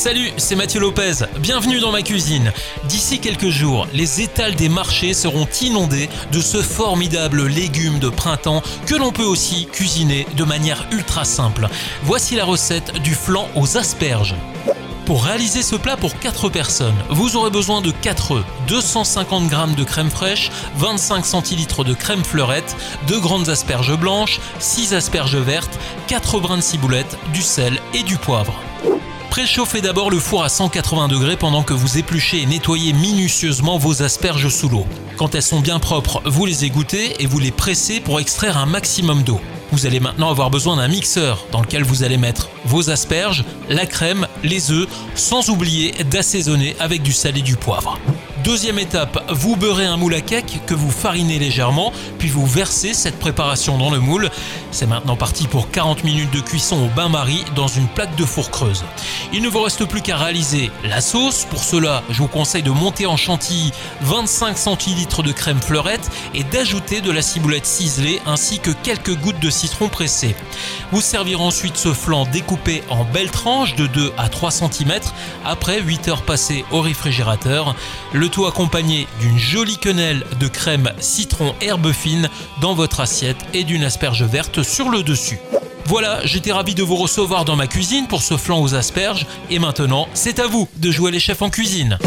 Salut, c'est Mathieu Lopez. Bienvenue dans ma cuisine. D'ici quelques jours, les étals des marchés seront inondés de ce formidable légume de printemps que l'on peut aussi cuisiner de manière ultra simple. Voici la recette du flan aux asperges. Pour réaliser ce plat pour 4 personnes, vous aurez besoin de 4 œufs, 250 g de crème fraîche, 25 centilitres de crème fleurette, 2 grandes asperges blanches, 6 asperges vertes, 4 brins de ciboulette, du sel et du poivre. Préchauffez d'abord le four à 180 degrés pendant que vous épluchez et nettoyez minutieusement vos asperges sous l'eau. Quand elles sont bien propres, vous les égouttez et vous les pressez pour extraire un maximum d'eau. Vous allez maintenant avoir besoin d'un mixeur dans lequel vous allez mettre vos asperges, la crème, les œufs, sans oublier d'assaisonner avec du sel et du poivre. Deuxième étape, vous beurrez un moule à cake que vous farinez légèrement, puis vous versez cette préparation dans le moule. C'est maintenant parti pour 40 minutes de cuisson au bain-marie dans une plaque de four creuse. Il ne vous reste plus qu'à réaliser la sauce. Pour cela, je vous conseille de monter en chantilly 25 centilitres de crème fleurette et d'ajouter de la ciboulette ciselée ainsi que quelques gouttes de citron pressé. Vous servirez ensuite ce flan découpé en belles tranches de 2 à 3 cm après 8 heures passées au réfrigérateur. Tout accompagné d'une jolie quenelle de crème citron herbe fine dans votre assiette et d'une asperge verte sur le dessus. Voilà, j'étais ravi de vous recevoir dans ma cuisine pour ce flan aux asperges et maintenant, c'est à vous de jouer les chefs en cuisine.